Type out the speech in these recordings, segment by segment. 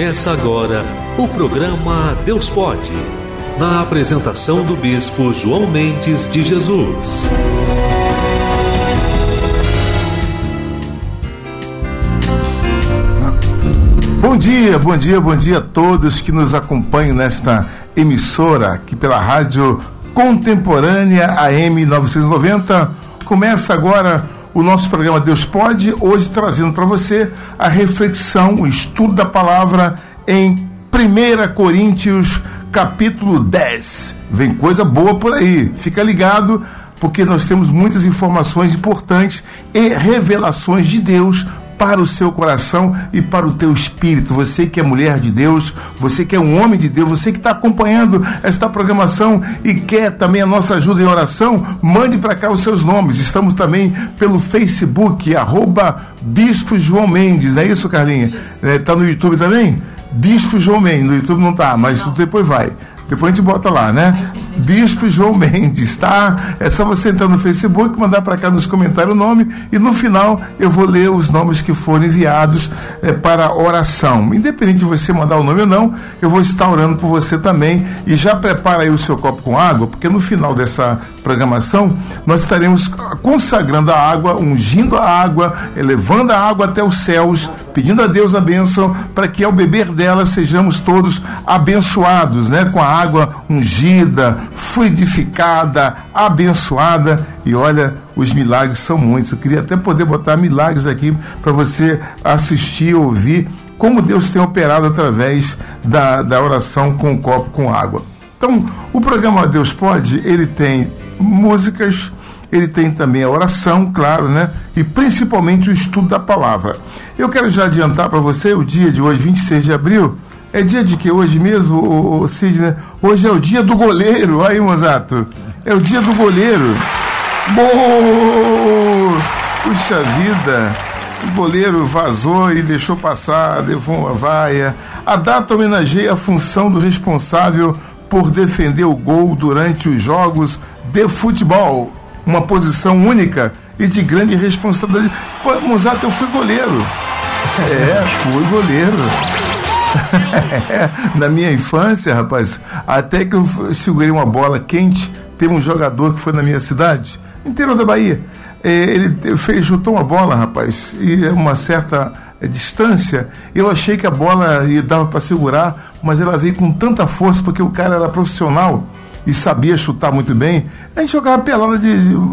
Começa agora o programa Deus Pode, na apresentação do Bispo João Mendes de Jesus. Bom dia, bom dia, bom dia a todos que nos acompanham nesta emissora aqui pela Rádio Contemporânea AM 990. Começa agora o nosso programa Deus Pode, hoje trazendo para você a reflexão, o estudo da palavra em 1 Coríntios, capítulo 10. Vem coisa boa por aí, fica ligado, porque nós temos muitas informações importantes e revelações de Deus para o seu coração e para o teu espírito. Você que é mulher de Deus, você que é um homem de Deus, você que está acompanhando esta programação e quer também a nossa ajuda em oração, mande para cá os seus nomes. Estamos também pelo Facebook, arroba Bispo João Mendes, não é isso, Carlinha? Está é, tá no YouTube também? Bispo João Mendes, no YouTube não está, mas não. depois vai. Depois a gente bota lá, né? Bispo João Mendes, tá? É só você entrar no Facebook, mandar para cá nos comentários o nome e no final eu vou ler os nomes que foram enviados é, para oração. Independente de você mandar o nome ou não, eu vou estar orando por você também e já prepara aí o seu copo com água, porque no final dessa programação nós estaremos consagrando a água, ungindo a água, elevando a água até os céus, pedindo a Deus a bênção para que ao beber dela sejamos todos abençoados, né? Com a água ungida, fluidificada, abençoada. E olha, os milagres são muitos. Eu queria até poder botar milagres aqui para você assistir, ouvir como Deus tem operado através da, da oração com o copo com água. Então, o programa Deus Pode, ele tem músicas, ele tem também a oração, claro, né? E principalmente o estudo da palavra. Eu quero já adiantar para você o dia de hoje, 26 de abril, é dia de que hoje mesmo, o, o Sidney? Hoje é o dia do goleiro. Aí, Mozato. É o dia do goleiro. Boa! Puxa vida! O goleiro vazou e deixou passar, levou uma vaia. A data homenageia a função do responsável por defender o gol durante os jogos de futebol. Uma posição única e de grande responsabilidade. Pô, eu fui goleiro. É, fui goleiro. Na minha infância, rapaz, até que eu segurei uma bola quente, teve um jogador que foi na minha cidade, interior da Bahia. É, ele fez, chutou uma bola, rapaz, e uma certa é, distância, eu achei que a bola dava para segurar, mas ela veio com tanta força porque o cara era profissional e sabia chutar muito bem. A gente jogava pelada de,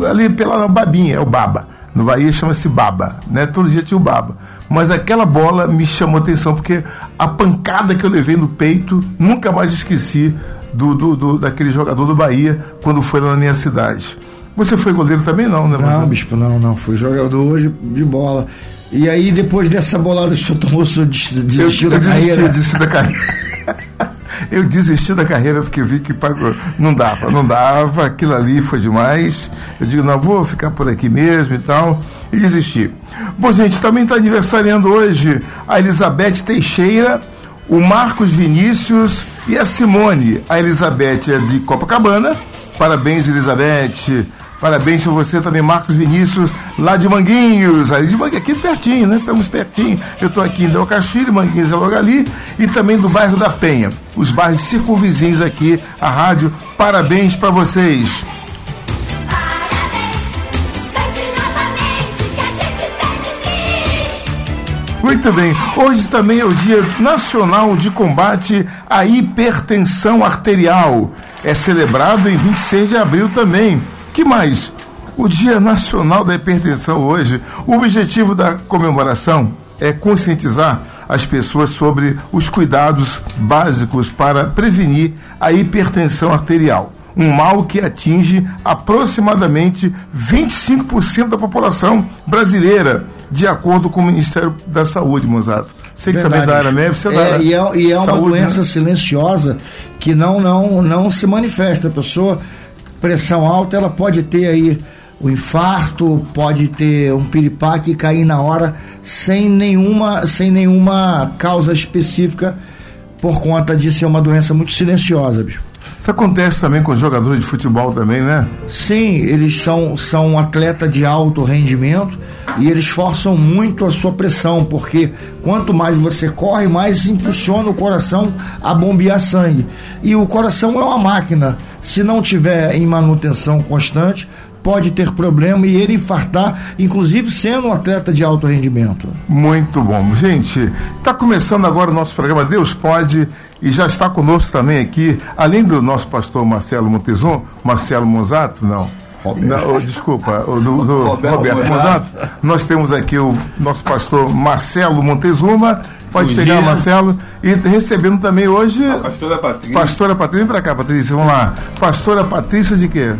ali pelada babinha, é o baba. No Bahia chama-se baba, né? Todo dia tinha o baba. Mas aquela bola me chamou atenção porque a pancada que eu levei no peito, nunca mais esqueci do, do, do daquele jogador do Bahia quando foi lá na minha cidade. Você foi goleiro também não, né? Não, bispo, não, não. Fui jogador hoje de bola. E aí, depois dessa bolada que o senhor tomou, o senhor desistiu da carreira? Desisti da carreira. eu desisti da carreira porque vi que pagou. Não dava, não dava, aquilo ali foi demais. Eu digo, não, vou ficar por aqui mesmo e tal. E desisti. Bom, gente, também está aniversariando hoje a Elizabeth Teixeira, o Marcos Vinícius e a Simone. A Elizabeth é de Copacabana. Parabéns, Elizabeth. Parabéns a você também, Marcos Vinícius, lá de Manguinhos, ali de Manguinhos, aqui pertinho, né? Estamos pertinho. Eu estou aqui em Del Castilho, Manguinhos é logo ali, e também do bairro da Penha, os bairros circunvizinhos aqui, a rádio. Parabéns para vocês. Muito bem, hoje também é o Dia Nacional de Combate à Hipertensão Arterial. É celebrado em 26 de abril também que mais? O Dia Nacional da Hipertensão hoje, o objetivo da comemoração é conscientizar as pessoas sobre os cuidados básicos para prevenir a hipertensão arterial, um mal que atinge aproximadamente 25% da população brasileira, de acordo com o Ministério da Saúde, Mozato. Você que também é da área médica, você é, da área e é, e é uma saúde, doença né? silenciosa que não, não, não se manifesta. A pessoa pressão alta, ela pode ter aí o infarto, pode ter um piripaque e cair na hora sem nenhuma, sem nenhuma causa específica por conta de ser uma doença muito silenciosa, bicho. Isso acontece também com jogadores de futebol também, né? Sim, eles são, são atleta de alto rendimento e eles forçam muito a sua pressão, porque quanto mais você corre, mais impulsiona o coração a bombear sangue. E o coração é uma máquina. Se não tiver em manutenção constante, pode ter problema e ele infartar, inclusive sendo um atleta de alto rendimento. Muito bom. Gente, está começando agora o nosso programa Deus Pode e já está conosco também aqui, além do nosso pastor Marcelo Montezon, Marcelo Mozato, não. Não, oh, desculpa, do, do Roberto, Roberto Mozato, nós temos aqui o nosso pastor Marcelo Montezuma. Pode Bom chegar, dia. Marcelo. E recebendo também hoje. A pastora Patrícia. Pastora Patrícia, vem para cá, Patrícia, vamos lá. Pastora Patrícia de quê?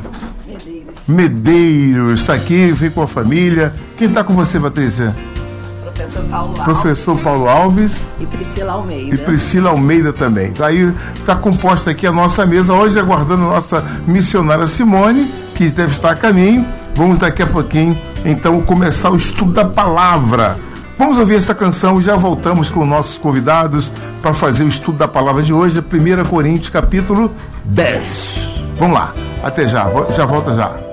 Medeiros. Está aqui, vem com a família. Quem está com você, Patrícia? Professor Paulo Alves. Professor Paulo Alves. E Priscila Almeida. E Priscila Almeida também. Aí está composta aqui a nossa mesa, hoje aguardando a nossa missionária Simone, que deve estar a caminho. Vamos daqui a pouquinho, então, começar o estudo da palavra. Vamos ouvir essa canção e já voltamos com nossos convidados para fazer o estudo da palavra de hoje, 1 Coríntios capítulo 10. Vamos lá, até já, já volta já.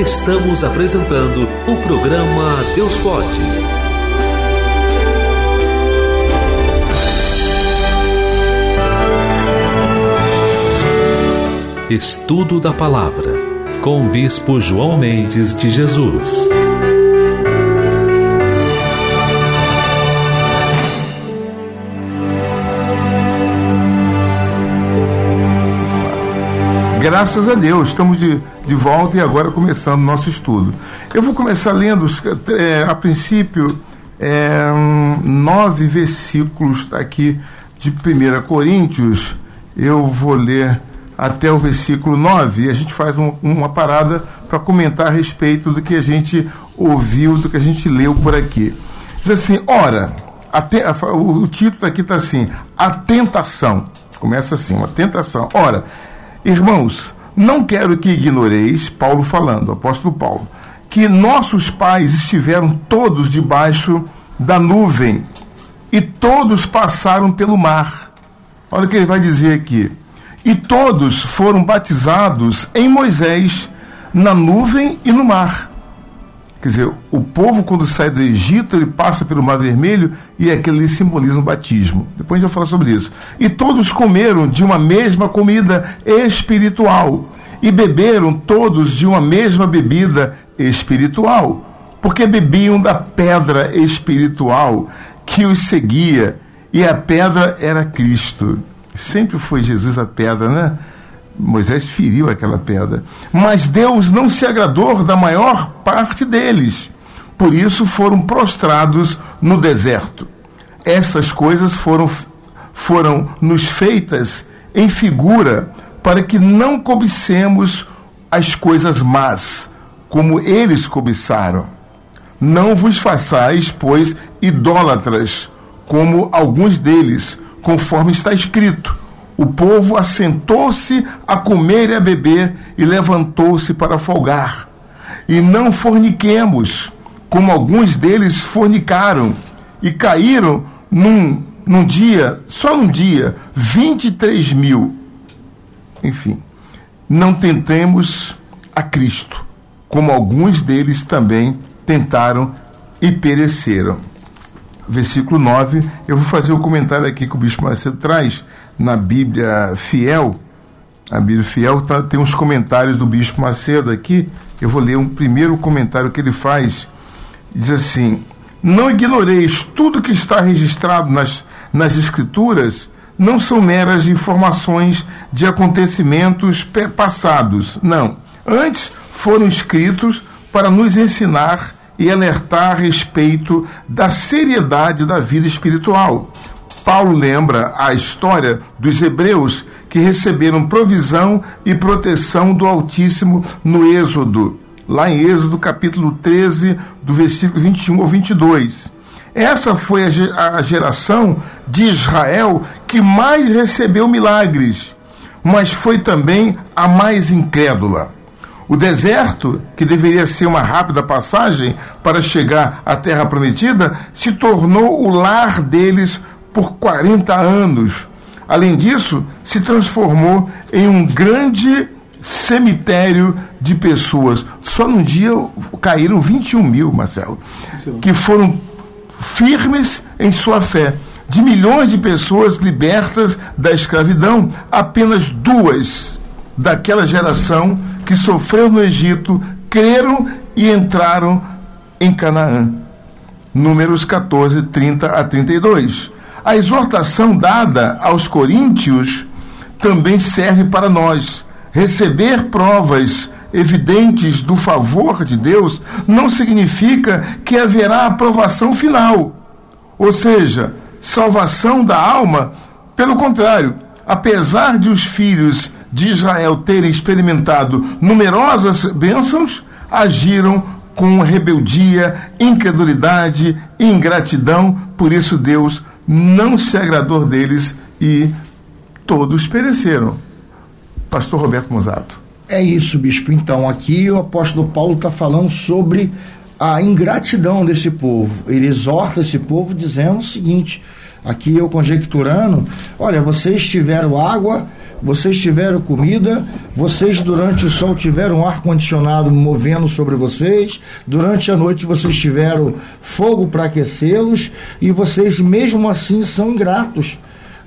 Estamos apresentando o programa Deus Pode. Estudo da Palavra, com o Bispo João Mendes de Jesus. Graças a Deus, estamos de, de volta e agora começando o nosso estudo. Eu vou começar lendo, é, a princípio, é, nove versículos aqui de 1 Coríntios. Eu vou ler até o versículo 9 e a gente faz um, uma parada para comentar a respeito do que a gente ouviu, do que a gente leu por aqui. Diz assim: ora, a, o, título aqui está assim: A Tentação. Começa assim, uma tentação. Ora, Irmãos, não quero que ignoreis, Paulo falando, apóstolo Paulo, que nossos pais estiveram todos debaixo da nuvem e todos passaram pelo mar. Olha o que ele vai dizer aqui. E todos foram batizados em Moisés, na nuvem e no mar. Quer dizer, o povo, quando sai do Egito, ele passa pelo Mar Vermelho e aquele ali simboliza um batismo. Depois a gente vai falar sobre isso. E todos comeram de uma mesma comida espiritual e beberam todos de uma mesma bebida espiritual, porque bebiam da pedra espiritual que os seguia, e a pedra era Cristo. Sempre foi Jesus a pedra, né? Moisés feriu aquela pedra. Mas Deus não se agradou da maior parte deles. Por isso foram prostrados no deserto. Essas coisas foram, foram nos feitas em figura para que não cobicemos as coisas más, como eles cobiçaram. Não vos façais, pois, idólatras, como alguns deles, conforme está escrito o povo assentou-se a comer e a beber e levantou-se para folgar. E não forniquemos, como alguns deles fornicaram, e caíram num, num dia, só num dia, 23 mil. Enfim, não tentemos a Cristo, como alguns deles também tentaram e pereceram. Versículo 9, eu vou fazer o um comentário aqui que o Bispo Macedo traz, na Bíblia Fiel, a Bíblia Fiel tá, tem uns comentários do Bispo Macedo aqui. Eu vou ler um primeiro comentário que ele faz. Diz assim: Não ignoreis tudo que está registrado nas, nas Escrituras, não são meras informações de acontecimentos passados. Não. Antes foram escritos para nos ensinar e alertar a respeito da seriedade da vida espiritual Paulo lembra a história dos hebreus que receberam provisão e proteção do Altíssimo no Êxodo, lá em Êxodo capítulo 13, do versículo 21 ao 22. Essa foi a geração de Israel que mais recebeu milagres, mas foi também a mais incrédula. O deserto, que deveria ser uma rápida passagem para chegar à terra prometida, se tornou o lar deles por 40 anos. Além disso, se transformou em um grande cemitério de pessoas. Só num dia caíram 21 mil, Marcelo, que foram firmes em sua fé. De milhões de pessoas libertas da escravidão, apenas duas daquela geração que sofreu no Egito creram e entraram em Canaã. Números 14, 30 a 32. A exortação dada aos coríntios também serve para nós. Receber provas evidentes do favor de Deus não significa que haverá aprovação final, ou seja, salvação da alma. Pelo contrário, apesar de os filhos de Israel terem experimentado numerosas bênçãos, agiram com rebeldia, incredulidade e ingratidão, por isso Deus não se agradou deles e todos pereceram. Pastor Roberto Mozato. É isso, bispo. Então, aqui o apóstolo Paulo está falando sobre a ingratidão desse povo. Ele exorta esse povo dizendo o seguinte: aqui eu conjecturando, olha, vocês tiveram água vocês tiveram comida, vocês durante o sol tiveram ar condicionado movendo sobre vocês, durante a noite vocês tiveram fogo para aquecê-los e vocês mesmo assim são ingratos.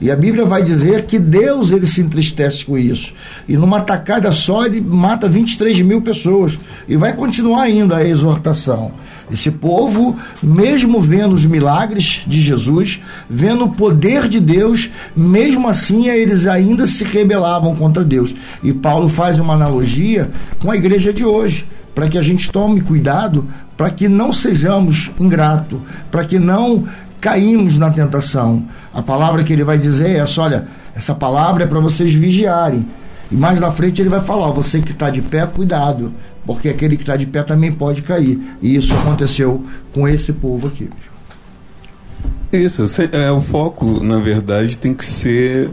E a Bíblia vai dizer que Deus ele se entristece com isso. E numa tacada só ele mata 23 mil pessoas. E vai continuar ainda a exortação. Esse povo, mesmo vendo os milagres de Jesus, vendo o poder de Deus, mesmo assim eles ainda se rebelavam contra Deus. E Paulo faz uma analogia com a igreja de hoje, para que a gente tome cuidado, para que não sejamos ingratos, para que não caímos na tentação. A palavra que ele vai dizer é essa: olha, essa palavra é para vocês vigiarem. E mais na frente ele vai falar: ó, você que está de pé, cuidado, porque aquele que está de pé também pode cair. E isso aconteceu com esse povo aqui. Isso, é, o foco, na verdade, tem que ser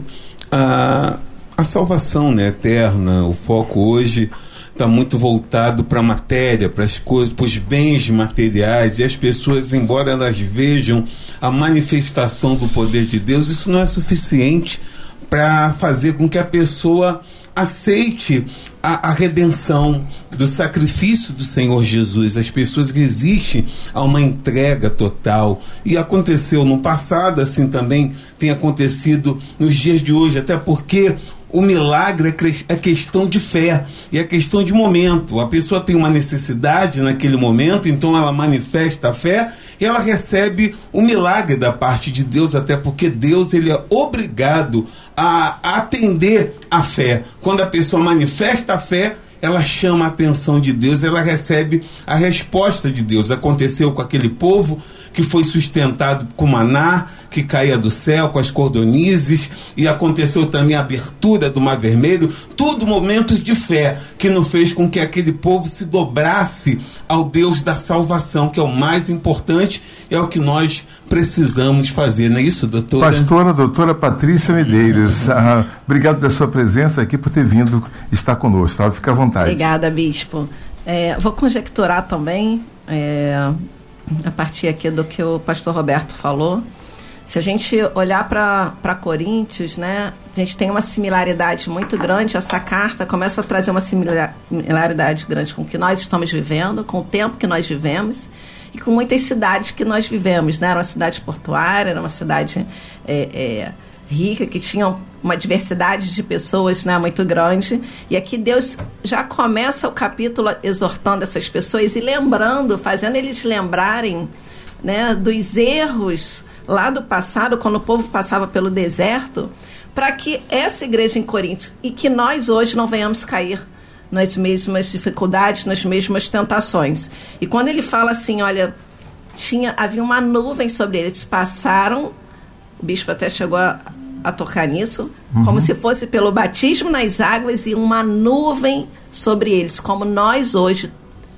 a, a salvação né, eterna. O foco hoje está muito voltado para a matéria, para as coisas, para os bens materiais, e as pessoas, embora elas vejam a manifestação do poder de Deus, isso não é suficiente para fazer com que a pessoa aceite a, a, redenção do sacrifício do Senhor Jesus. As pessoas resistem a uma entrega total. E aconteceu no passado, assim também tem acontecido nos dias de hoje, até porque o milagre é, é questão de fé e é questão de momento. A pessoa tem uma necessidade naquele momento, então ela manifesta a fé e ela recebe o milagre da parte de Deus, até porque Deus ele é obrigado a atender a fé. Quando a pessoa manifesta a fé, ela chama a atenção de Deus, ela recebe a resposta de Deus. Aconteceu com aquele povo que foi sustentado com maná, que caía do céu, com as cordonizes, e aconteceu também a abertura do Mar Vermelho, tudo momentos de fé, que não fez com que aquele povo se dobrasse ao Deus da salvação, que é o mais importante, é o que nós precisamos fazer, não é isso, doutora? Pastora, doutora Patrícia Medeiros, ah, obrigado pela sua presença aqui, por ter vindo estar conosco, tá? fica à vontade. Obrigada, Bispo. É, vou conjecturar também, é, a partir aqui do que o pastor Roberto falou. Se a gente olhar para Coríntios, né, a gente tem uma similaridade muito grande. Essa carta começa a trazer uma similaridade grande com o que nós estamos vivendo, com o tempo que nós vivemos e com muitas cidades que nós vivemos. Né? Era uma cidade portuária, era uma cidade é, é, rica, que tinha uma diversidade de pessoas né, muito grande. E aqui Deus já começa o capítulo exortando essas pessoas e lembrando, fazendo eles lembrarem né, dos erros lá do passado, quando o povo passava pelo deserto, para que essa igreja em Corinto e que nós hoje não venhamos cair nas mesmas dificuldades, nas mesmas tentações. E quando ele fala assim, olha, tinha havia uma nuvem sobre eles, passaram, o bispo até chegou a, a tocar nisso, uhum. como se fosse pelo batismo nas águas e uma nuvem sobre eles, como nós hoje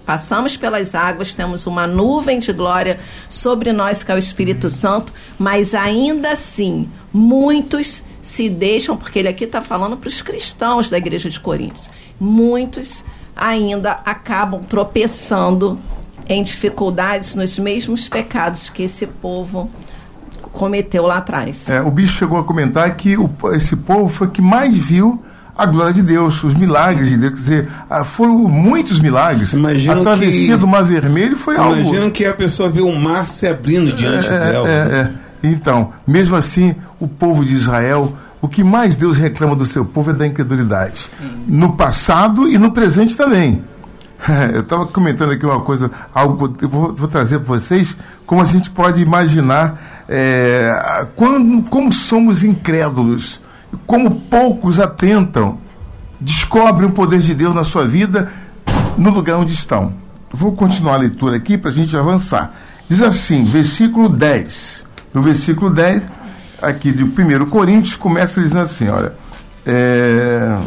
passamos pelas águas, temos uma nuvem de glória sobre nós, que é o Espírito Santo, mas ainda assim, muitos se deixam, porque ele aqui está falando para os cristãos da igreja de Coríntios, muitos ainda acabam tropeçando em dificuldades nos mesmos pecados que esse povo cometeu lá atrás. É, o bicho chegou a comentar que o, esse povo foi que mais viu a glória de Deus, os milagres de Deus. Quer dizer, ah, foram muitos milagres. Imagina a travessia que, do Mar Vermelho foi imagina algo. Imagina que a pessoa vê o mar se abrindo diante é, dela. É, é. Então, mesmo assim, o povo de Israel, o que mais Deus reclama do seu povo é da incredulidade. No passado e no presente também. Eu estava comentando aqui uma coisa, algo que eu vou, vou trazer para vocês, como a gente pode imaginar é, quando, como somos incrédulos como poucos atentam, descobrem o poder de Deus na sua vida no lugar onde estão. Vou continuar a leitura aqui para a gente avançar. Diz assim, versículo 10. No versículo 10, aqui de 1 Coríntios, começa dizendo assim: olha. É...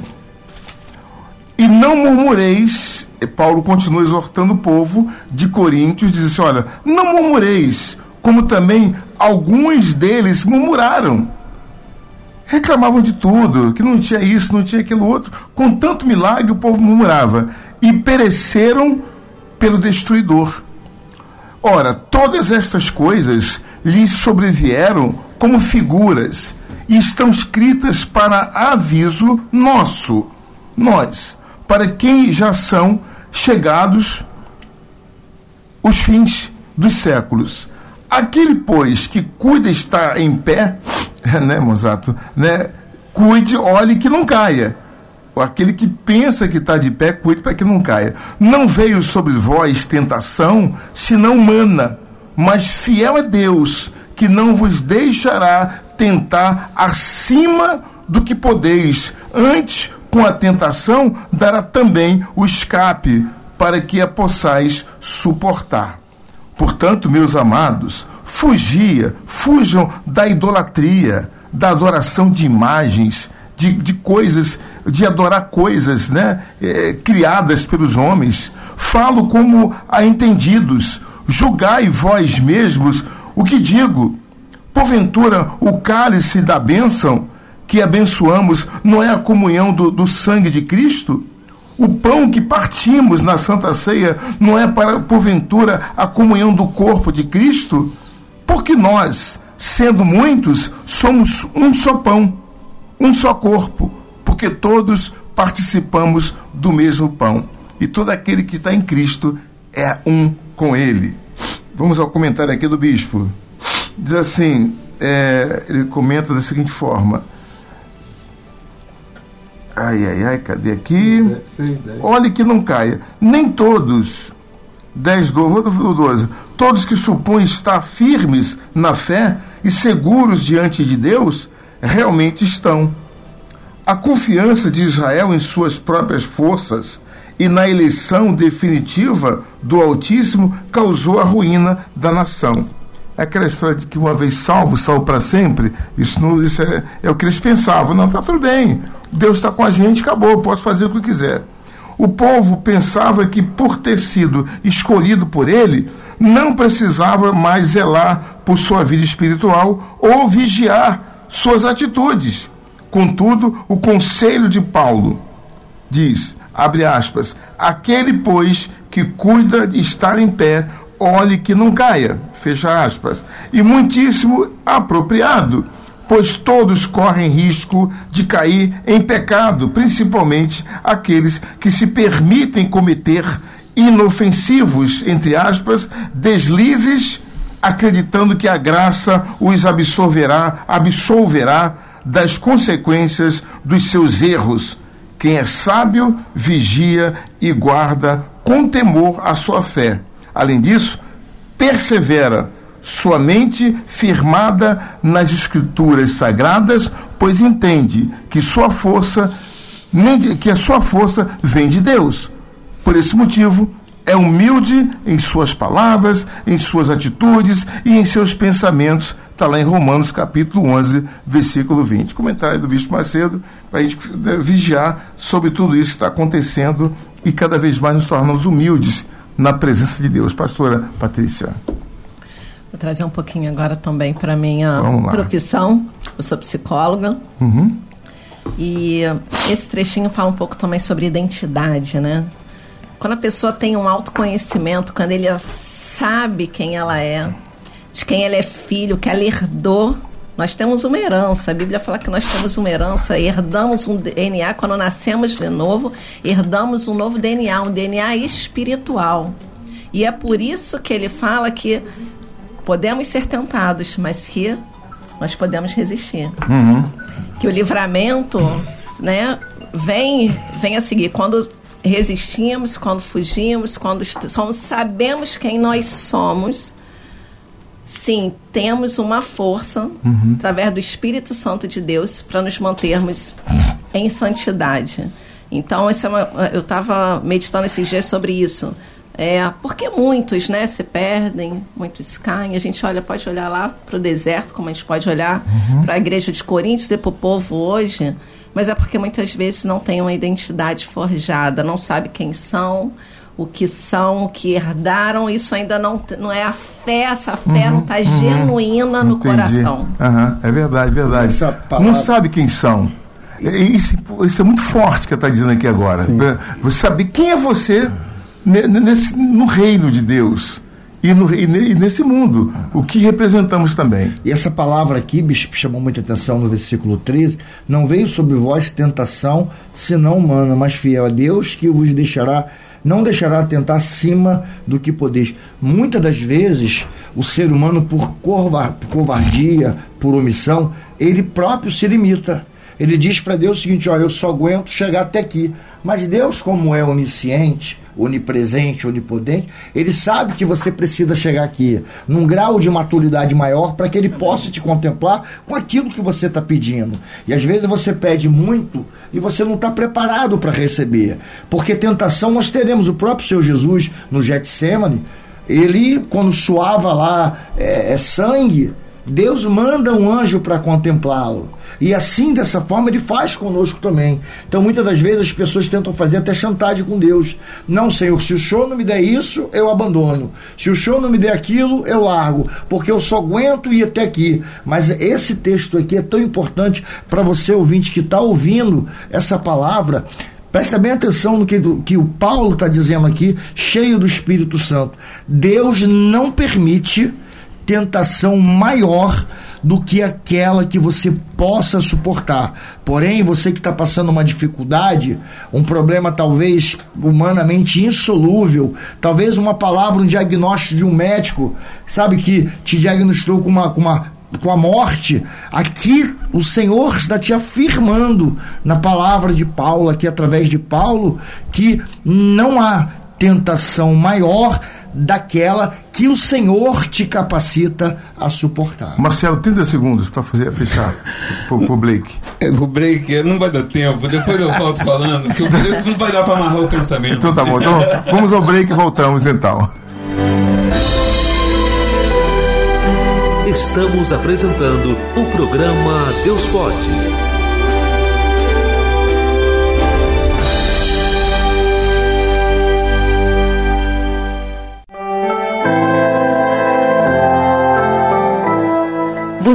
E não murmureis, Paulo continua exortando o povo de Coríntios, diz assim: olha, não murmureis, como também alguns deles murmuraram reclamavam de tudo, que não tinha isso, não tinha aquilo outro. Com tanto milagre, o povo murmurava. E pereceram pelo destruidor. Ora, todas estas coisas lhes sobrevieram como figuras, e estão escritas para aviso nosso, nós, para quem já são chegados os fins dos séculos. Aquele, pois, que cuida estar em pé, né, Mozato, né, cuide, olhe que não caia. Aquele que pensa que está de pé, cuide para que não caia. Não veio sobre vós tentação, senão humana, mas fiel é Deus, que não vos deixará tentar acima do que podeis. Antes, com a tentação, dará também o escape, para que a possais suportar. Portanto, meus amados, fugia, fujam da idolatria, da adoração de imagens, de, de coisas, de adorar coisas né, é, criadas pelos homens. Falo como a entendidos, julgai vós mesmos o que digo. Porventura, o cálice da bênção que abençoamos não é a comunhão do, do sangue de Cristo? O pão que partimos na Santa Ceia não é para, porventura, a comunhão do corpo de Cristo? Porque nós, sendo muitos, somos um só pão, um só corpo, porque todos participamos do mesmo pão. E todo aquele que está em Cristo é um com ele. Vamos ao comentário aqui do bispo. Diz assim: é, ele comenta da seguinte forma Ai, ai, ai, cadê aqui? Olhe que não caia. Nem todos, 10, 12, todos que supõem estar firmes na fé e seguros diante de Deus, realmente estão. A confiança de Israel em suas próprias forças e na eleição definitiva do Altíssimo causou a ruína da nação. É aquela história de que uma vez salvo, salvo para sempre, isso, não, isso é, é, o que eles pensavam. Não, está tudo bem, Deus está com a gente, acabou, posso fazer o que quiser. O povo pensava que, por ter sido escolhido por ele, não precisava mais zelar por sua vida espiritual ou vigiar suas atitudes. Contudo, o conselho de Paulo diz, abre aspas, aquele, pois, que cuida de estar em pé, olhe que não caia, fecha aspas, e muitíssimo apropriado, pois todos correm risco de cair em pecado, principalmente aqueles que se permitem cometer inofensivos, entre aspas, deslizes, acreditando que a graça os absolverá, absolverá das consequências dos seus erros. Quem é sábio, vigia e guarda com temor a sua fé Além disso, persevera sua mente firmada nas escrituras sagradas, pois entende que sua força que a sua força vem de Deus. Por esse motivo, é humilde em suas palavras, em suas atitudes e em seus pensamentos. Está lá em Romanos capítulo 11, versículo 20. Comentário do Bispo Macedo, para a gente vigiar sobre tudo isso que está acontecendo e cada vez mais nos tornamos humildes na presença de Deus. Pastora Patrícia. Vou trazer um pouquinho agora também para a minha profissão. Eu sou psicóloga. Uhum. E esse trechinho fala um pouco também sobre identidade, né? Quando a pessoa tem um autoconhecimento, quando ele sabe quem ela é, de quem ela é filho, que ela herdou nós temos uma herança. A Bíblia fala que nós temos uma herança, herdamos um DNA quando nascemos de novo, herdamos um novo DNA, um DNA espiritual. E é por isso que ele fala que podemos ser tentados, mas que nós podemos resistir. Uhum. Que o livramento, né, vem, vem a seguir quando resistimos, quando fugimos, quando somos, sabemos quem nós somos sim, temos uma força uhum. através do Espírito Santo de Deus para nos mantermos em santidade. Então, é uma, eu estava meditando esses dias sobre isso. É, porque muitos né, se perdem, muitos caem. A gente olha, pode olhar lá para o deserto, como a gente pode olhar uhum. para a igreja de Coríntios e para o povo hoje, mas é porque muitas vezes não tem uma identidade forjada, não sabe quem são, o que são, o que herdaram, isso ainda não, não é a fé, essa fé uhum, não está uhum, genuína no entendi. coração. Uhum, é verdade, verdade. Não sabe quem são. Isso, isso é muito forte que está dizendo aqui agora. Sim. Você saber quem é você nesse, no reino de Deus. E, no, e, nesse mundo, o que representamos também. E essa palavra aqui, bispo, chamou muita atenção no versículo 13: Não veio sobre vós tentação, senão humana, mas fiel a Deus que vos deixará não deixará tentar acima do que podeis. Muitas das vezes, o ser humano, por covardia, por omissão, ele próprio se limita. Ele diz para Deus o seguinte: ó, eu só aguento chegar até aqui. Mas Deus, como é onisciente, onipresente, onipotente, ele sabe que você precisa chegar aqui num grau de maturidade maior para que ele possa te contemplar com aquilo que você está pedindo. E às vezes você pede muito e você não está preparado para receber. Porque tentação nós teremos. O próprio Senhor Jesus, no Getsemane, ele, quando suava lá é, é sangue, Deus manda um anjo para contemplá-lo. E assim, dessa forma, ele faz conosco também. Então, muitas das vezes, as pessoas tentam fazer até chantagem com Deus. Não, Senhor, se o Senhor não me der isso, eu abandono. Se o Senhor não me der aquilo, eu largo. Porque eu só aguento ir até aqui. Mas esse texto aqui é tão importante para você, ouvinte, que está ouvindo essa palavra. Presta bem atenção no que, do, que o Paulo está dizendo aqui, cheio do Espírito Santo. Deus não permite tentação maior do que aquela que você possa suportar. Porém, você que está passando uma dificuldade, um problema talvez humanamente insolúvel, talvez uma palavra, um diagnóstico de um médico, sabe, que te diagnosticou com uma, com uma com a morte, aqui o Senhor está te afirmando na palavra de Paulo, aqui através de Paulo, que não há tentação maior daquela que o Senhor te capacita a suportar. Marcelo, 30 segundos para fazer fechar pro Blake. É, o Blake não vai dar tempo, depois eu volto falando, que o Blake não vai dar para amarrar o pensamento. Então tá bom, então vamos ao break e voltamos então. Estamos apresentando o programa Deus Pode.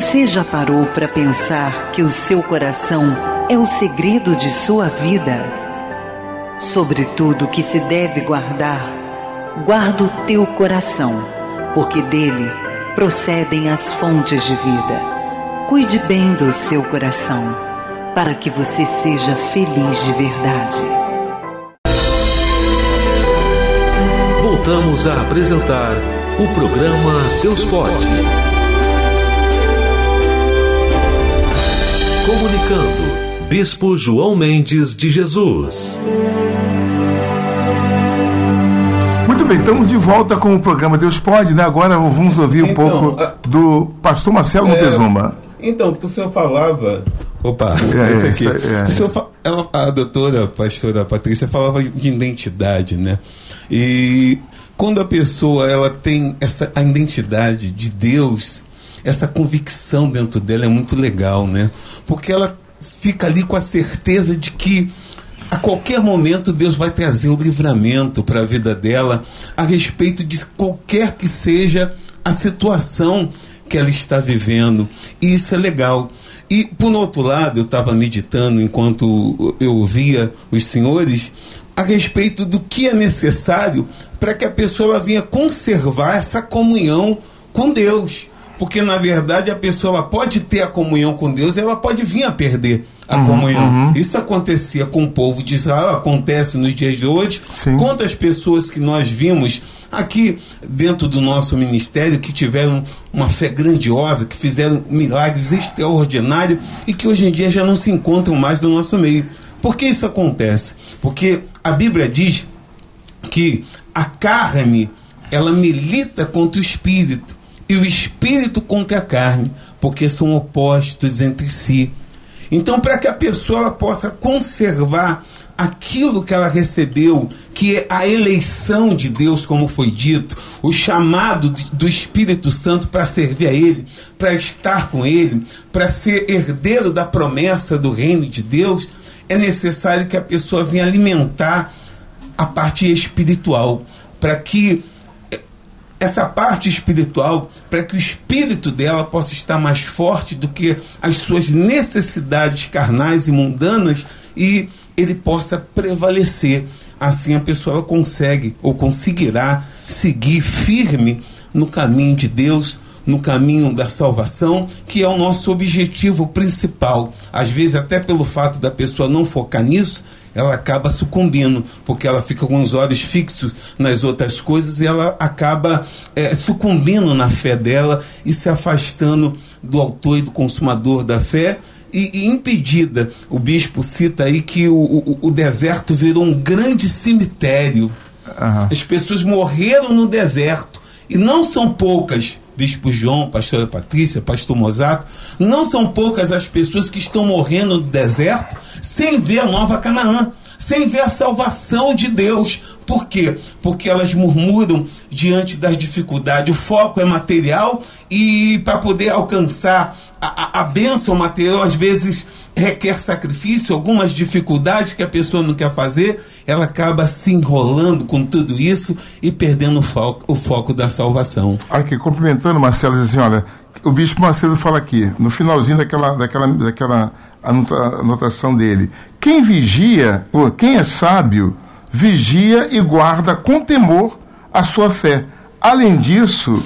Você já parou para pensar que o seu coração é o segredo de sua vida? Sobre tudo que se deve guardar, guarda o teu coração, porque dele procedem as fontes de vida. Cuide bem do seu coração, para que você seja feliz de verdade. Voltamos a apresentar o programa Deus Pode. Comunicando, Bispo João Mendes de Jesus. Muito bem, estamos de volta com o programa Deus Pode, né? Agora vamos ouvir um então, pouco a... do pastor Marcelo é... Montezuma. Então, o senhor falava. Opa, é, esse aqui. É, o senhor, ela, a doutora, a pastora Patrícia, falava de identidade, né? E quando a pessoa ela tem essa a identidade de Deus, essa convicção dentro dela é muito legal, né? Porque ela fica ali com a certeza de que a qualquer momento Deus vai trazer o livramento para a vida dela a respeito de qualquer que seja a situação que ela está vivendo. E isso é legal. E, por outro lado, eu estava meditando enquanto eu ouvia os senhores a respeito do que é necessário para que a pessoa venha conservar essa comunhão com Deus porque na verdade a pessoa pode ter a comunhão com Deus, ela pode vir a perder a uhum, comunhão. Uhum. Isso acontecia com o povo de Israel, acontece nos dias de hoje. Sim. Quantas pessoas que nós vimos aqui dentro do nosso ministério que tiveram uma fé grandiosa, que fizeram milagres extraordinários e que hoje em dia já não se encontram mais no nosso meio. Por que isso acontece? Porque a Bíblia diz que a carne ela milita contra o espírito e o espírito contra a carne, porque são opostos entre si. Então, para que a pessoa possa conservar aquilo que ela recebeu, que é a eleição de Deus, como foi dito, o chamado do Espírito Santo para servir a Ele, para estar com Ele, para ser herdeiro da promessa do reino de Deus, é necessário que a pessoa venha alimentar a parte espiritual, para que essa parte espiritual para que o espírito dela possa estar mais forte do que as suas necessidades carnais e mundanas e ele possa prevalecer. Assim a pessoa consegue ou conseguirá seguir firme no caminho de Deus, no caminho da salvação, que é o nosso objetivo principal. Às vezes, até pelo fato da pessoa não focar nisso, ela acaba sucumbindo, porque ela fica com os olhos fixos nas outras coisas e ela acaba é, sucumbindo na fé dela e se afastando do autor e do consumador da fé. E, impedida, o bispo cita aí que o, o, o deserto virou um grande cemitério. Uhum. As pessoas morreram no deserto. E não são poucas Bispo João, pastora Patrícia, pastor Mozato, não são poucas as pessoas que estão morrendo no deserto sem ver a nova Canaã, sem ver a salvação de Deus. Por quê? Porque elas murmuram diante das dificuldades. O foco é material e para poder alcançar a, a, a bênção material, às vezes requer sacrifício, algumas dificuldades que a pessoa não quer fazer, ela acaba se enrolando com tudo isso e perdendo o foco, o foco da salvação. Aqui, complementando, Marcelo, diz assim, olha, o bispo Macedo fala aqui, no finalzinho daquela, daquela, daquela anotação dele, quem vigia, ou quem é sábio, vigia e guarda com temor a sua fé. Além disso,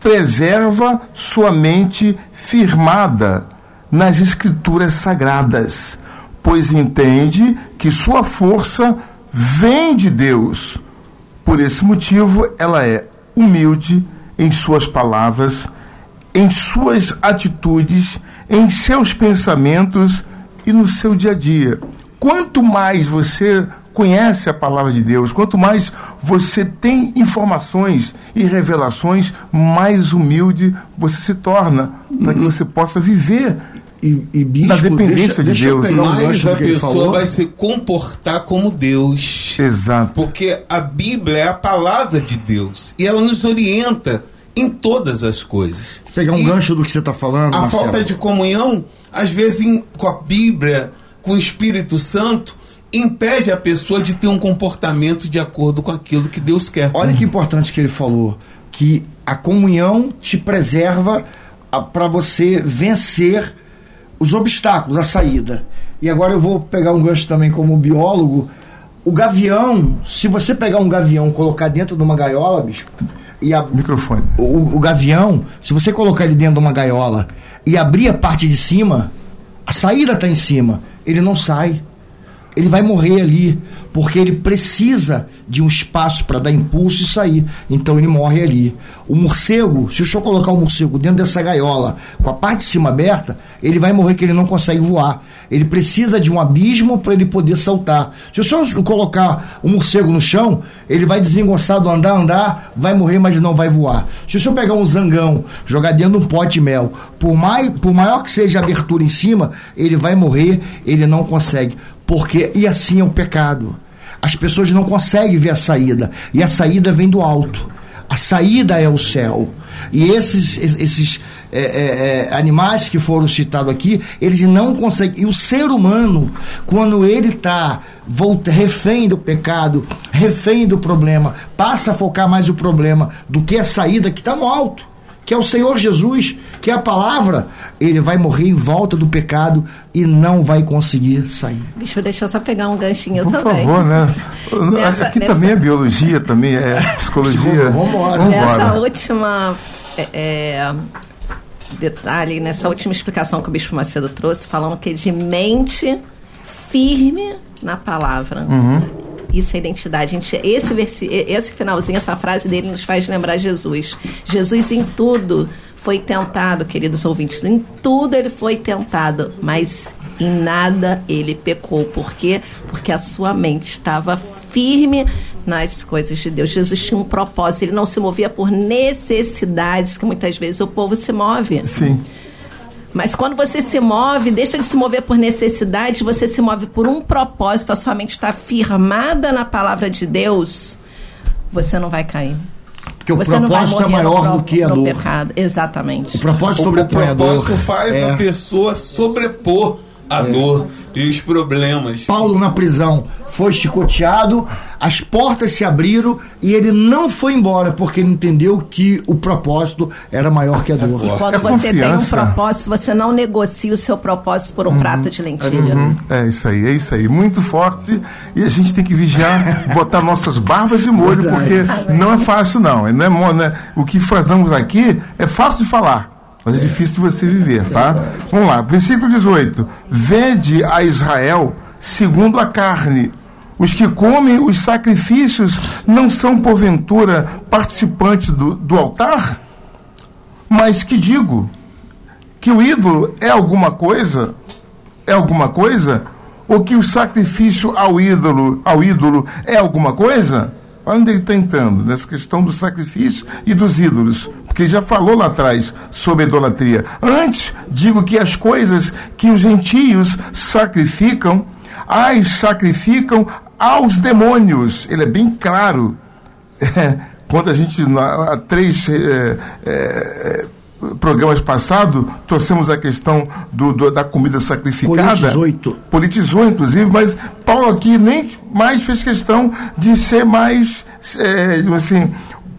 preserva sua mente firmada nas escrituras sagradas, pois entende que sua força vem de Deus. Por esse motivo, ela é humilde em suas palavras, em suas atitudes, em seus pensamentos e no seu dia a dia. Quanto mais você conhece a palavra de Deus, quanto mais você tem informações e revelações, mais humilde você se torna, para que você possa viver e, e bispo, na dependência deixa, de deixa Deus. Mas a pessoa vai se comportar como Deus. Exato. Porque a Bíblia é a palavra de Deus e ela nos orienta em todas as coisas. Pegar um e gancho do que você está falando. A Marcelo. falta de comunhão, às vezes em, com a Bíblia, com o Espírito Santo, impede a pessoa de ter um comportamento de acordo com aquilo que Deus quer. Olha que importante que ele falou, que a comunhão te preserva para você vencer os obstáculos, a saída. E agora eu vou pegar um gancho também como biólogo. O gavião, se você pegar um gavião e colocar dentro de uma gaiola, bicho, e a, Microfone. o, o gavião, se você colocar ele dentro de uma gaiola e abrir a parte de cima, a saída está em cima, ele não sai ele vai morrer ali, porque ele precisa de um espaço para dar impulso e sair. Então ele morre ali. O morcego, se o senhor colocar o morcego dentro dessa gaiola, com a parte de cima aberta, ele vai morrer que ele não consegue voar. Ele precisa de um abismo para ele poder saltar. Se o senhor colocar o morcego no chão, ele vai desengonçado andar, andar, vai morrer, mas não vai voar. Se o senhor pegar um zangão, jogar dentro de um pote de mel, por, mais, por maior que seja a abertura em cima, ele vai morrer, ele não consegue. Porque, e assim é o pecado. As pessoas não conseguem ver a saída. E a saída vem do alto. A saída é o céu. E esses, esses é, é, é, animais que foram citados aqui, eles não conseguem. E o ser humano, quando ele está refém do pecado, refém do problema, passa a focar mais o problema do que a saída que está no alto que é o Senhor Jesus, que é a palavra, ele vai morrer em volta do pecado e não vai conseguir sair. Bicho, deixa eu só pegar um ganchinho Por também. favor, né? Nessa- Aqui nessa- também é biologia, também é psicologia. Vamos embora. Nessa última é, é, detalhe, nessa última explicação que o Bispo Macedo trouxe, falando que de mente firme na palavra. Isso é identidade. Gente, esse, versi, esse finalzinho, essa frase dele nos faz lembrar Jesus. Jesus em tudo foi tentado, queridos ouvintes. Em tudo ele foi tentado, mas em nada ele pecou. Por quê? Porque a sua mente estava firme nas coisas de Deus. Jesus tinha um propósito. Ele não se movia por necessidades que muitas vezes o povo se move. Sim. Mas quando você se move, deixa de se mover por necessidade, você se move por um propósito, a sua mente está firmada na palavra de Deus, você não vai cair. Porque o você vai propósito é no maior do que a dor. Pecado. Exatamente. O propósito O, o propósito faz É. a pessoa sobrepor a dor e os problemas. Paulo na prisão foi chicoteado, as portas se abriram e ele não foi embora porque ele entendeu que o propósito era maior que a dor. E quando É você tem um confiança. propósito, você não negocia o seu propósito por um prato de lentilha. Uhum. É isso aí, é isso aí. Muito forte. E a gente tem que vigiar, botar nossas barbas de molho, porque não é fácil, não. não é, né? O que fazemos aqui é fácil de falar. Mas é difícil de você viver, tá? Vamos lá, versículo 18. Vede a Israel segundo a carne. Os que comem os sacrifícios não são, porventura, participantes do, do altar? Mas que digo? Que o ídolo é alguma coisa? é alguma coisa? Ou que o sacrifício ao ídolo, ao ídolo é alguma coisa? Olha onde ele está entrando, nessa questão do sacrifício e dos ídolos. Porque já falou lá atrás sobre idolatria. Antes, digo que as coisas que os gentios sacrificam, as sacrificam aos demônios. Ele é bem claro. quando a gente, há três eh, eh, programas passados, trouxemos a questão do, do- da comida sacrificada. Politizou. Politizou, inclusive, mas Paulo aqui nem mais fez questão de ser mais, digamos assim,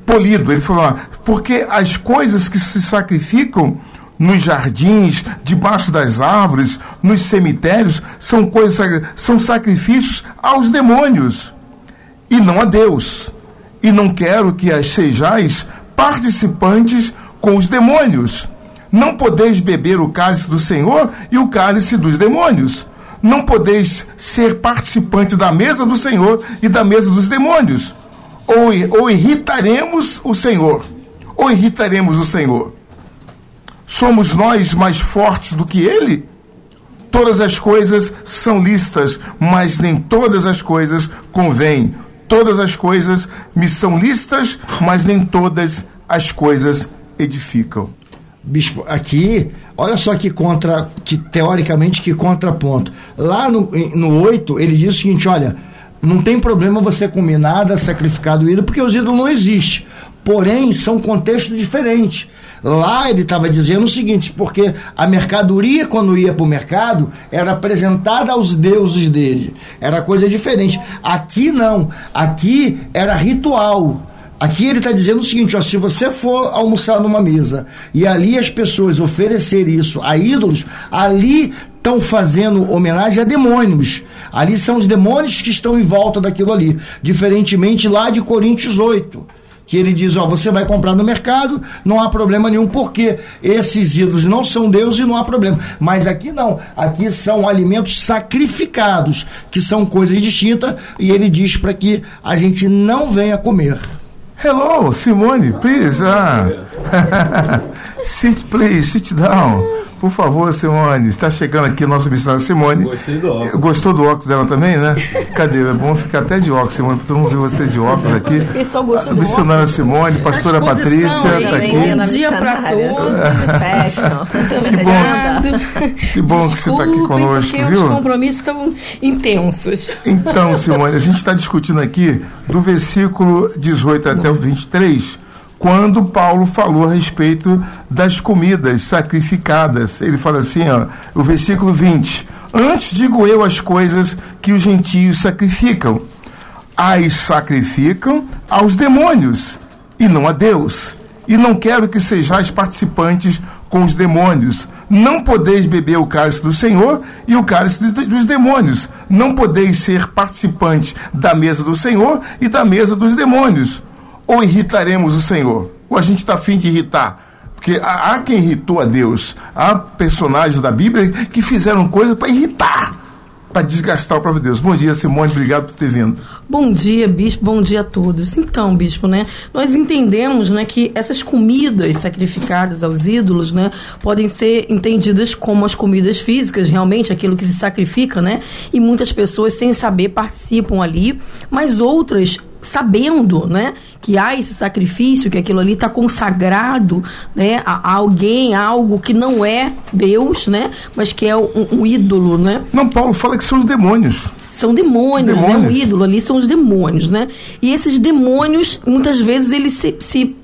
polido. Ele falou, ó, porque as coisas que se sacrificam nos jardins, debaixo das árvores, nos cemitérios, são coisas, são sacrifícios aos demônios e não a Deus. E não quero que as sejais participantes com os demônios. Não podeis beber o cálice do Senhor e o cálice dos demônios. Não podeis ser participante da mesa do Senhor e da mesa dos demônios. Ou, ou irritaremos o Senhor, ou irritaremos o Senhor. Somos nós mais fortes do que ele? Todas as coisas são listas, mas nem todas as coisas convêm. Todas as coisas me são listas, mas nem todas as coisas edificam. Bispo, aqui, olha só que contra, que teoricamente que contraponto. Lá no, no 8, ele diz o seguinte: olha, não tem problema você comer nada sacrificado ídolo, porque os ídolos não existem. Porém, são contextos diferentes. Lá ele estava dizendo o seguinte, porque a mercadoria, quando ia para o mercado, era apresentada aos deuses dele. Era coisa diferente. Aqui não. Aqui era ritual. Aqui ele está dizendo o seguinte: ó, se você for almoçar numa mesa e ali as pessoas oferecerem isso a ídolos, ali estão fazendo homenagem a demônios. Ali são os demônios que estão em volta daquilo ali. Diferentemente lá de Coríntios 8 que ele diz, ó, você vai comprar no mercado, não há problema nenhum, porque esses ídolos não são Deus e não há problema. Mas aqui não, aqui são alimentos sacrificados, que são coisas distintas, e ele diz para que a gente não venha comer. Hello, Simone, please. Ah. sit, please, sit down. Por favor, Simone. Está chegando aqui a nossa missionária Simone. Gostei do óculos. Gostou do óculos dela também, né? Cadê? É bom ficar até de óculos, Simone, para todo mundo ver você de óculos aqui. Só gostou missionária Simone, pastora Patrícia, está aqui. Bom dia missionária. todos. Que bom. Que bom que você está aqui conosco, porque viu? os compromissos estão intensos. Então, Simone, a gente está discutindo aqui do versículo 18 até o 23, quando Paulo falou a respeito das comidas sacrificadas. Ele fala assim, ó, o versículo 20: Antes digo eu as coisas que os gentios sacrificam, as sacrificam aos demônios e não a Deus. E não quero que sejais participantes com os demônios. Não podeis beber o cálice do Senhor e o cálice dos demônios. Não podeis ser participantes da mesa do Senhor e da mesa dos demônios. Ou irritaremos o Senhor? Ou a gente está afim de irritar? Porque há, quem irritou a Deus. Há personagens da Bíblia que fizeram coisas para irritar, para desgastar o próprio Deus. Bom dia, Simone. Obrigado por ter vindo. Bom dia, bispo. Bom dia a todos. Então, bispo, né? Nós entendemos, né, que essas comidas sacrificadas aos ídolos, né, podem ser entendidas como as comidas físicas, realmente aquilo que se sacrifica, né? E muitas pessoas sem saber participam ali, mas outras sabendo, né, que há esse sacrifício, que aquilo ali está consagrado, né, a, a alguém, a algo que não é Deus, né, mas que é um, um ídolo, né? Não, Paulo fala que são os demônios. São demônios, Demônios. né? O ídolo ali são os demônios, né? E esses demônios, muitas vezes, eles se, se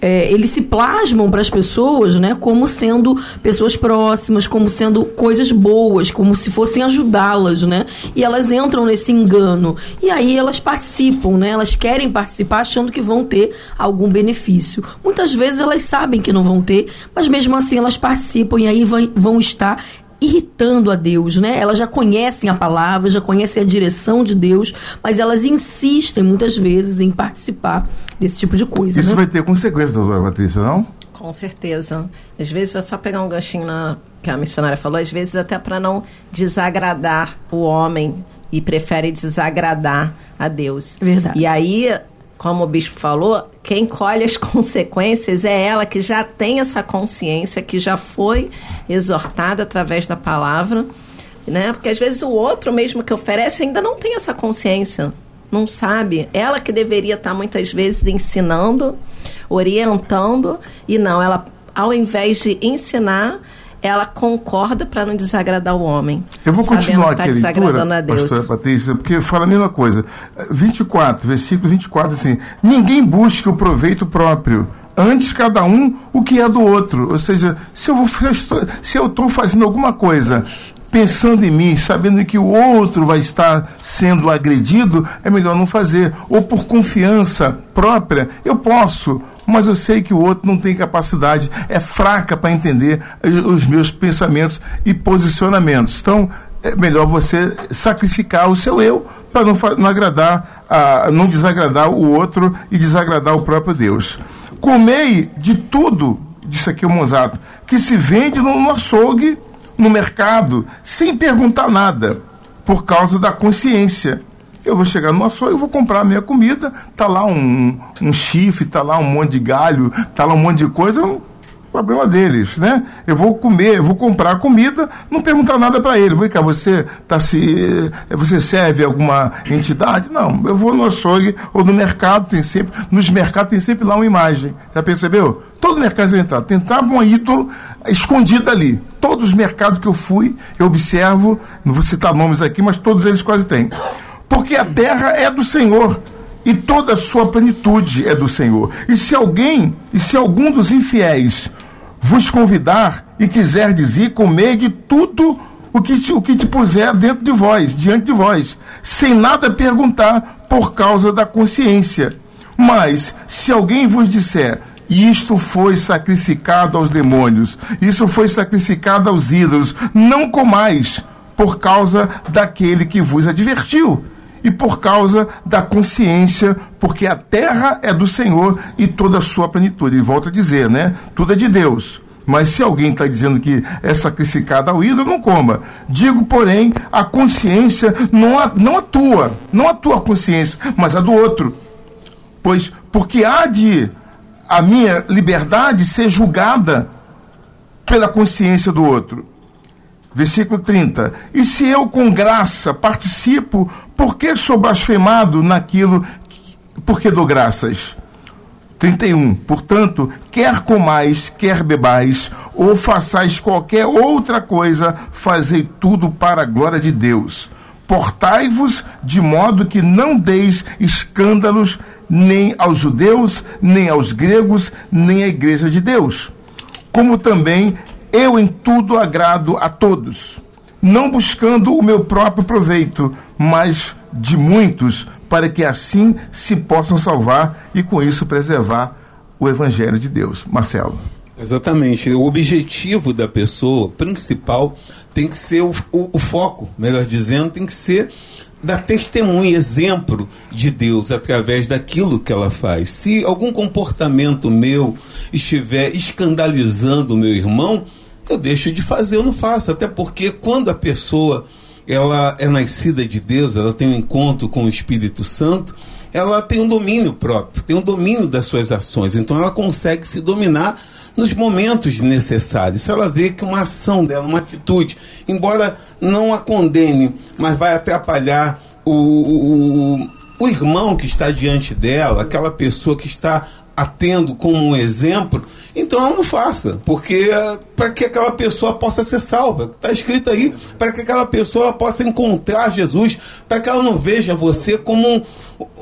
é, eles se plasmam para as pessoas, né, como sendo pessoas próximas, como sendo coisas boas, como se fossem ajudá-las, né? E elas entram nesse engano. E aí elas participam, né? Elas querem participar achando que vão ter algum benefício. Muitas vezes elas sabem que não vão ter, mas mesmo assim elas participam e aí vão estar irritando a Deus, né? Elas já conhecem a palavra, já conhecem a direção de Deus, mas elas insistem muitas vezes em participar desse tipo de coisa. Isso né? vai ter consequências, doutora Patrícia, não? Com certeza. Às vezes vai só pegar um ganchinho na que a missionária falou, às vezes até para não desagradar o homem e prefere desagradar a Deus. Verdade. E aí como o bispo falou, quem colhe as consequências é ela que já tem essa consciência, que já foi exortada através da palavra, né? Porque às vezes o outro mesmo que oferece ainda não tem essa consciência, não sabe. Ela que deveria estar muitas vezes ensinando, orientando, e não, ela ao invés de ensinar, ela concorda para não desagradar o homem. Eu vou continuar tá aqui a desagradando leitura, a Deus. pastora Patrícia, porque fala a mesma coisa. 24, versículo 24, assim, ninguém busque o proveito próprio, antes cada um o que é do outro. Ou seja, se eu vou, se eu estou fazendo alguma coisa pensando em mim, sabendo que o outro vai estar sendo agredido, é melhor não fazer. Ou por confiança própria, eu posso, mas eu sei que o outro não tem capacidade, é fraca para entender os meus pensamentos e posicionamentos. Então, é melhor você sacrificar o seu eu para não, não agradar, a, não desagradar o outro e desagradar o próprio Deus. Comei de tudo, disse aqui o Monzato, que se vende no açougue no mercado sem perguntar nada, por causa da consciência. Eu vou chegar no açougue, eu vou comprar a minha comida, tá lá um, um chifre, tá lá um monte de galho, tá lá um monte de coisa, um problema deles, né? Eu vou comer, eu vou comprar comida, não perguntar nada para ele. Vem cá, você tá se você serve alguma entidade? Não, eu vou no açougue ou no mercado, tem sempre, nos mercados tem sempre lá uma imagem. Já percebeu? Todo mercado eu entrar, tentava um ídolo escondido ali. Todos os mercados que eu fui, eu observo, não vou citar nomes aqui, mas todos eles quase têm. Porque a terra é do Senhor e toda a sua plenitude é do Senhor. E se alguém, e se algum dos infiéis vos convidar e quiser dizer, comer de tudo o que, te, o que te puser dentro de vós, diante de vós, sem nada perguntar por causa da consciência. Mas, se alguém vos disser, isto foi sacrificado aos demônios, isso foi sacrificado aos ídolos, não comais, por causa daquele que vos advertiu e por causa da consciência, porque a terra é do Senhor e toda a sua plenitude. E volta a dizer, né? Tudo é de Deus. Mas se alguém está dizendo que é sacrificado ao ídolo, não coma. Digo, porém, a consciência não, não atua, não a consciência, mas a do outro. Pois, porque há de a minha liberdade ser julgada pela consciência do outro. Versículo 30. E se eu com graça participo, por que sou blasfemado naquilo que dou graças? 31. Portanto, quer comais, quer bebais, ou façais qualquer outra coisa, fazei tudo para a glória de Deus. Portai-vos de modo que não deis escândalos nem aos judeus, nem aos gregos, nem à igreja de Deus. Como também eu em tudo agrado a todos, não buscando o meu próprio proveito, mas de muitos, para que assim se possam salvar e com isso preservar o Evangelho de Deus. Marcelo. Exatamente. O objetivo da pessoa principal tem que ser o, o, o foco, melhor dizendo, tem que ser dar testemunho, exemplo de Deus através daquilo que ela faz. Se algum comportamento meu estiver escandalizando o meu irmão, eu deixo de fazer, eu não faço. Até porque quando a pessoa ela é nascida de Deus, ela tem um encontro com o Espírito Santo, ela tem um domínio próprio, tem um domínio das suas ações. Então ela consegue se dominar nos momentos necessários. Se ela vê que uma ação dela, uma atitude, embora não a condene, mas vai atrapalhar o, o, o irmão que está diante dela, aquela pessoa que está a tendo como um exemplo, então não faça, porque para que aquela pessoa possa ser salva, está escrito aí, para que aquela pessoa possa encontrar Jesus, para que ela não veja você como um,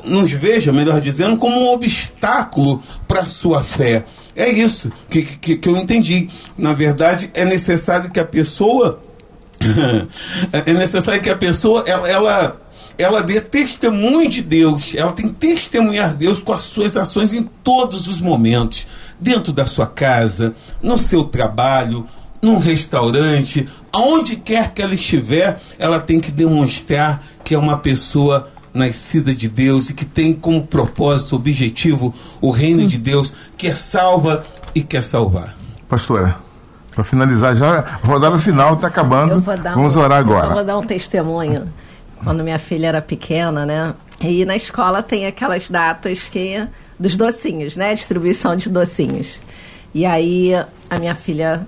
nos veja, melhor dizendo, como um obstáculo para sua fé. É isso que, que, que eu entendi. Na verdade, é necessário que a pessoa. é necessário que a pessoa ela, ela ela dê testemunho de Deus, ela tem que testemunhar Deus com as suas ações em todos os momentos, dentro da sua casa, no seu trabalho, num restaurante, aonde quer que ela estiver, ela tem que demonstrar que é uma pessoa nascida de Deus e que tem como propósito, objetivo, o reino de Deus, que é salva e quer salvar. Pastora, para finalizar já, rodada final está acabando. Vamos um, orar agora. Eu vou dar um testemunho. Quando minha filha era pequena, né? E na escola tem aquelas datas que dos docinhos, né? Distribuição de docinhos. E aí a minha filha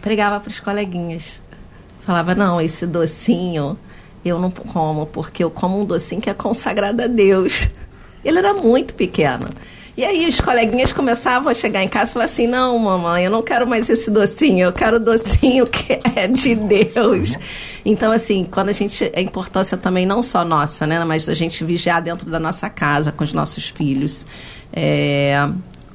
pregava para os coleguinhas. Falava: "Não, esse docinho eu não como, porque eu como um docinho que é consagrado a Deus. Ele era muito pequeno. E aí os coleguinhas começavam a chegar em casa e falar assim: não, mamãe, eu não quero mais esse docinho, eu quero o docinho que é de Deus. Então, assim, quando a gente. A importância também não só nossa, né? Mas da gente vigiar dentro da nossa casa com os nossos filhos. É,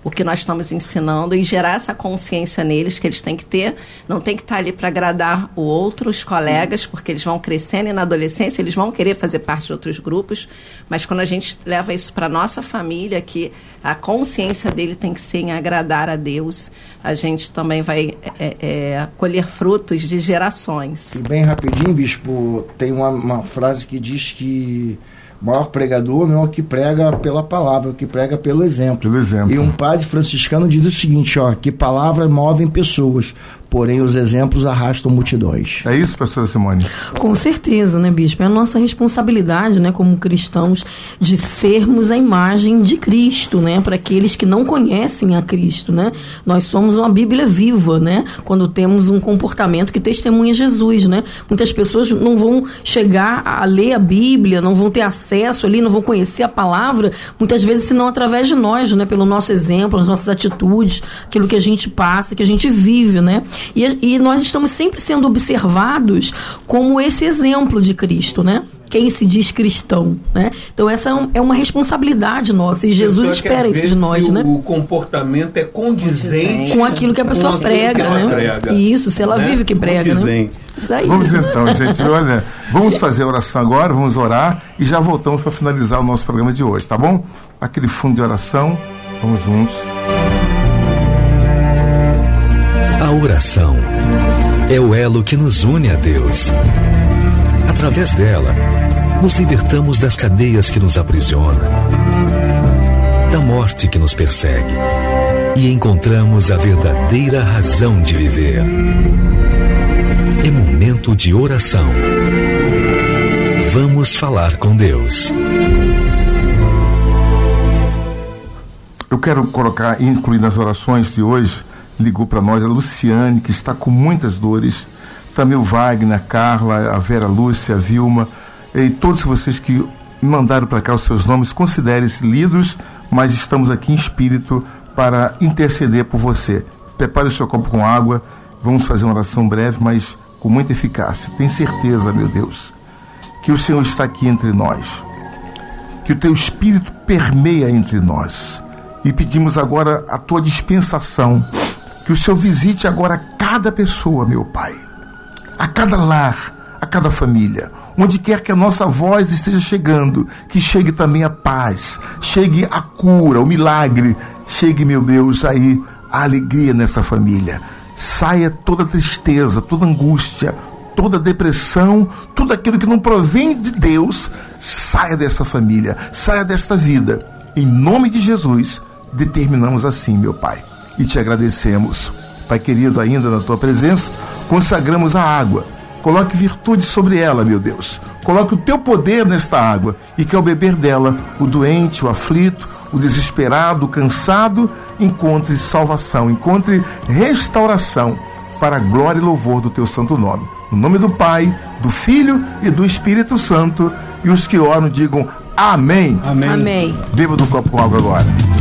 o que nós estamos ensinando e gerar essa consciência neles que eles têm que ter. Não tem que estar ali para agradar o outro, os colegas, porque eles vão crescendo e na adolescência eles vão querer fazer parte de outros grupos. Mas quando a gente leva isso para nossa família, que a consciência dele tem que ser em agradar a Deus, a gente também vai é, é, colher frutos de gerações. E bem rapidinho, bispo, tem uma, uma frase que diz que maior pregador não é o que prega pela palavra, é o que prega pelo exemplo. Pelo exemplo. E um padre franciscano diz o seguinte, ó, que palavras movem pessoas, porém os exemplos arrastam multidões. É isso, pastora Simone? Com certeza, né, bispo? É a nossa responsabilidade, né, como cristãos, de sermos a imagem de Cristo, né, para aqueles que não conhecem a Cristo, né? Nós somos uma Bíblia viva, né, quando temos um comportamento que testemunha Jesus, né? Muitas pessoas não vão chegar a ler a Bíblia, não vão ter acesso ali, não vão conhecer a palavra, muitas vezes senão através de nós, né, pelo nosso exemplo, as nossas atitudes, aquilo que a gente passa, que a gente vive, né? E, e nós estamos sempre sendo observados como esse exemplo de Cristo, né? quem se diz cristão, né? Então essa é, é uma responsabilidade nossa e Jesus espera isso de nós, né? O comportamento é condizente com aquilo que a pessoa prega, né? Prega, isso, se ela né? vive o que prega, né? Isso aí. Vamos então, gente, olha, vamos fazer a oração agora, vamos orar e já voltamos para finalizar o nosso programa de hoje, tá bom? Aquele fundo de oração, vamos juntos. Oração é o elo que nos une a Deus. Através dela, nos libertamos das cadeias que nos aprisionam, da morte que nos persegue e encontramos a verdadeira razão de viver. É momento de oração. Vamos falar com Deus. Eu quero colocar, incluir nas orações de hoje, ligou para nós a Luciane, que está com muitas dores, também o Wagner, a Carla, a Vera Lúcia, a Vilma, e todos vocês que mandaram para cá os seus nomes, considerem-se lidos, mas estamos aqui em espírito para interceder por você. Prepare o seu copo com água, vamos fazer uma oração breve, mas com muita eficácia. Tem certeza, meu Deus, que o Senhor está aqui entre nós, que o teu espírito permeia entre nós. E pedimos agora a tua dispensação que o Senhor visite agora cada pessoa, meu Pai, a cada lar, a cada família, onde quer que a nossa voz esteja chegando, que chegue também a paz, chegue a cura, o milagre, chegue, meu Deus, aí a alegria nessa família. Saia toda tristeza, toda angústia, toda depressão, tudo aquilo que não provém de Deus, saia dessa família, saia desta vida. Em nome de Jesus, determinamos assim, meu Pai e te agradecemos. Pai querido, ainda na tua presença, consagramos a água. Coloque virtude sobre ela, meu Deus. Coloque o teu poder nesta água e que ao beber dela, o doente, o aflito, o desesperado, o cansado, encontre salvação, encontre restauração para a glória e louvor do teu santo nome. No nome do Pai, do Filho e do Espírito Santo. E os que oram digam amém. Amém. amém. Beba do copo com água agora.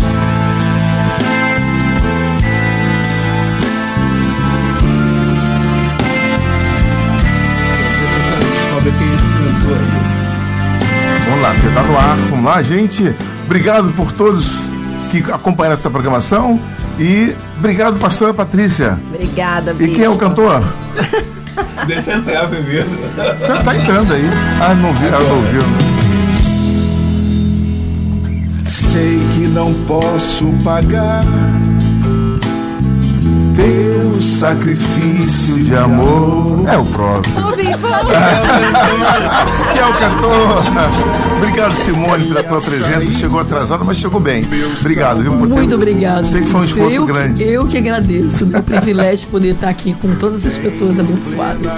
Tá no ar. Vamos lá, gente. Obrigado por todos que acompanharam essa programação. E obrigado, pastora Patrícia. Obrigada, E quem é o cantor? Deixa entrar primeiro. Já tá entrando aí. Ah, não vi, ah, não viu. Sei que não posso pagar teu sacrifício de amor. É o próprio. O cantor. Obrigado, Simone, pela tua presença. Chegou atrasado, mas chegou bem. Obrigado, viu? por ter- Muito obrigado. Sei que foi um esforço eu, grande. Eu que agradeço. Meu privilégio de poder estar aqui com todas as pessoas abençoadas.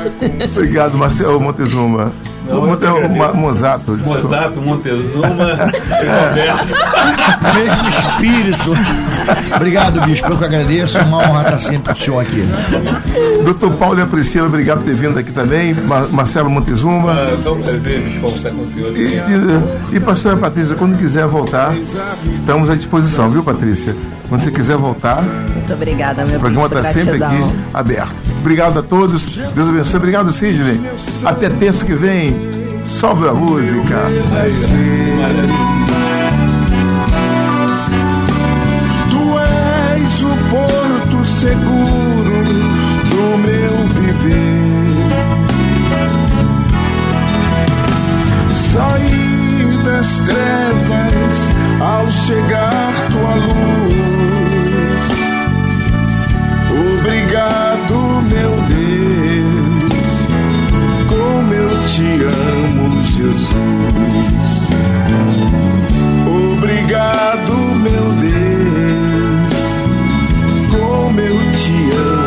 Obrigado, Marcelo Montezuma. Não, Monte-. Ma- Mozato. desculpa. Mozato, Montezuma e Roberto. Mesmo espírito. Obrigado, bispo. Eu que agradeço. Uma honra estar sempre com o senhor aqui. Doutor Paulo e a Priscila, obrigado por ter vindo aqui também. Ma- Marcelo Montezuma. Ah, É um prazer, Bispo, estar com o senhor. E, e, e pastora Patrícia, quando quiser voltar, estamos à disposição, viu, Patrícia? Quando você quiser voltar, muito obrigada, meu o programa está sempre aqui aberto. Obrigado a todos. Deus abençoe. Obrigado, Sidney. Até terça que vem. Sobe a música. Tu és o porto seguro do meu viver. Saí das trevas ao chegar tua luz. Obrigado, meu Deus, como eu te amo, Jesus. Obrigado, meu Deus, como eu te amo,